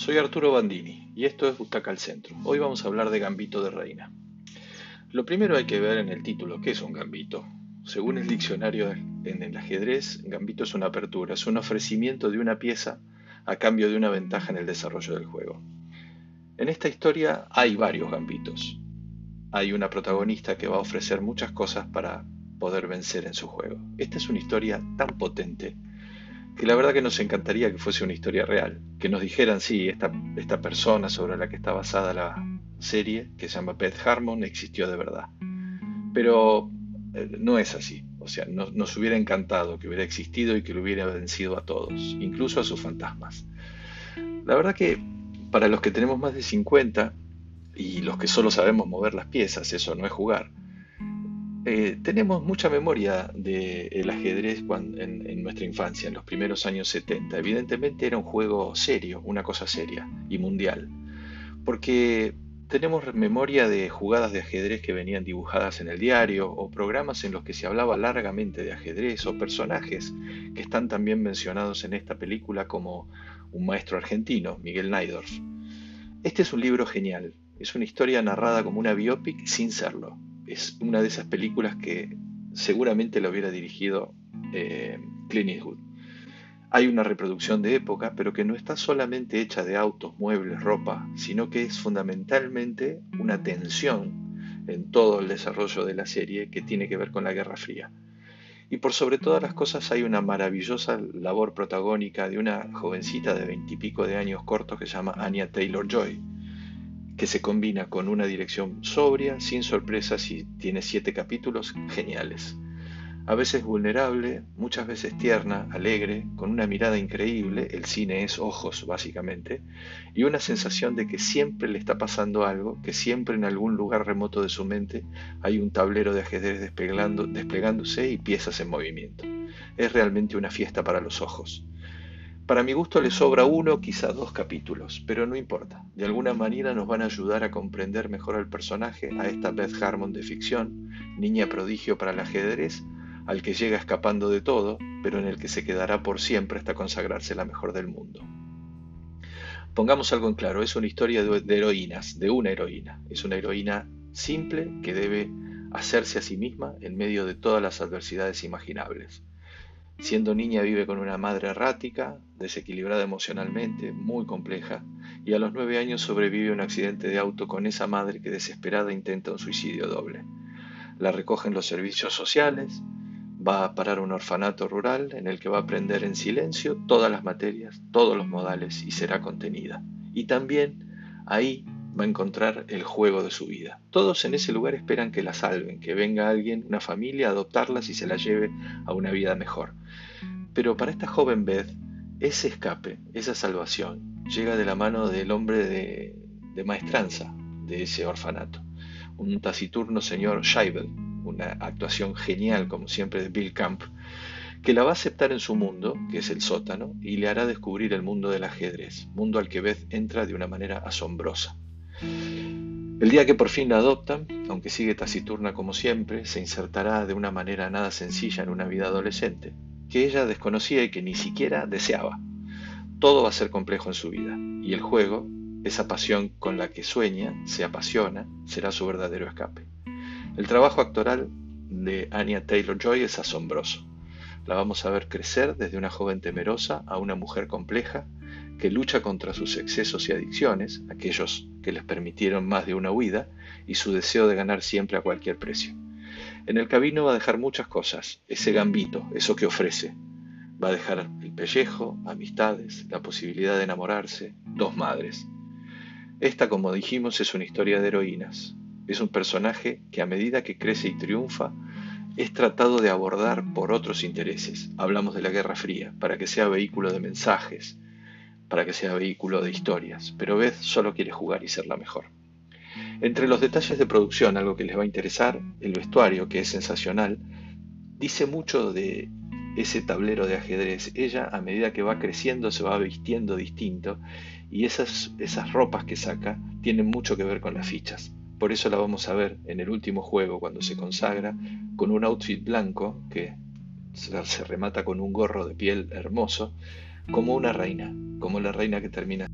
Soy Arturo Bandini y esto es Butaca al Centro. Hoy vamos a hablar de Gambito de Reina. Lo primero hay que ver en el título, ¿qué es un gambito? Según el diccionario en el ajedrez, gambito es una apertura, es un ofrecimiento de una pieza a cambio de una ventaja en el desarrollo del juego. En esta historia hay varios gambitos. Hay una protagonista que va a ofrecer muchas cosas para poder vencer en su juego. Esta es una historia tan potente que la verdad que nos encantaría que fuese una historia real, que nos dijeran, sí, esta, esta persona sobre la que está basada la serie, que se llama Beth Harmon, existió de verdad. Pero eh, no es así. O sea, nos hubiera encantado que hubiera existido y que lo hubiera vencido a todos, incluso a sus fantasmas. La verdad que para los que tenemos más de 50 y los que solo sabemos mover las piezas, eso no es jugar, eh, tenemos mucha memoria del ajedrez en, nuestra infancia, en los primeros años 70. Evidentemente era un juego serio, una cosa seria y mundial, porque tenemos memoria de jugadas de ajedrez que venían dibujadas en el diario o programas en los que se hablaba largamente de ajedrez o personajes que están también mencionados en esta película como un maestro argentino, Miguel Naidorf. Este es un libro genial, es una historia narrada como una biopic sin serlo es una de esas películas que seguramente lo hubiera dirigido eh, Clint Eastwood. Hay una reproducción de época, pero que no está solamente hecha de autos, muebles, ropa, sino que es fundamentalmente una tensión en todo el desarrollo de la serie que tiene que ver con la Guerra Fría. Y por sobre todas las cosas hay una maravillosa labor protagónica de una jovencita de veintipico de años cortos que se llama Anya Taylor Joy, que se combina con una dirección sobria, sin sorpresas y tiene siete capítulos geniales. A veces vulnerable, muchas veces tierna, alegre, con una mirada increíble, el cine es ojos básicamente, y una sensación de que siempre le está pasando algo, que siempre en algún lugar remoto de su mente hay un tablero de ajedrez desplegándose y piezas en movimiento. Es realmente una fiesta para los ojos. Para mi gusto le sobra uno, quizá dos capítulos, pero no importa. De alguna manera nos van a ayudar a comprender mejor al personaje, a esta Beth Harmon de ficción, niña prodigio para el ajedrez, al que llega escapando de todo, pero en el que se quedará por siempre hasta consagrarse la mejor del mundo. Pongamos algo en claro, es una historia de heroínas, de una heroína. Es una heroína simple que debe hacerse a sí misma en medio de todas las adversidades imaginables. Siendo niña vive con una madre errática, desequilibrada emocionalmente, muy compleja, y a los nueve años sobrevive un accidente de auto con esa madre que desesperada intenta un suicidio doble. La recogen los servicios sociales, va a parar un orfanato rural en el que va a aprender en silencio todas las materias, todos los modales y será contenida. Y también ahí va a encontrar el juego de su vida. Todos en ese lugar esperan que la salven, que venga alguien, una familia, a adoptarlas y se la lleve a una vida mejor. Pero para esta joven Beth, ese escape, esa salvación, llega de la mano del hombre de, de maestranza de ese orfanato, un taciturno señor Scheibel, una actuación genial como siempre de Bill Camp, que la va a aceptar en su mundo, que es el sótano, y le hará descubrir el mundo del ajedrez, mundo al que Beth entra de una manera asombrosa. El día que por fin la adoptan, aunque sigue taciturna como siempre, se insertará de una manera nada sencilla en una vida adolescente, que ella desconocía y que ni siquiera deseaba. Todo va a ser complejo en su vida, y el juego, esa pasión con la que sueña, se apasiona, será su verdadero escape. El trabajo actoral de Anya Taylor Joy es asombroso. La vamos a ver crecer desde una joven temerosa a una mujer compleja que lucha contra sus excesos y adicciones, aquellos que les permitieron más de una huida, y su deseo de ganar siempre a cualquier precio. En el camino va a dejar muchas cosas, ese gambito, eso que ofrece. Va a dejar el pellejo, amistades, la posibilidad de enamorarse, dos madres. Esta, como dijimos, es una historia de heroínas. Es un personaje que a medida que crece y triunfa, es tratado de abordar por otros intereses. Hablamos de la Guerra Fría, para que sea vehículo de mensajes, para que sea vehículo de historias, pero Beth solo quiere jugar y ser la mejor. Entre los detalles de producción, algo que les va a interesar, el vestuario, que es sensacional, dice mucho de ese tablero de ajedrez. Ella, a medida que va creciendo, se va vistiendo distinto y esas, esas ropas que saca tienen mucho que ver con las fichas. Por eso la vamos a ver en el último juego, cuando se consagra, con un outfit blanco que se remata con un gorro de piel hermoso, como una reina, como la reina que termina.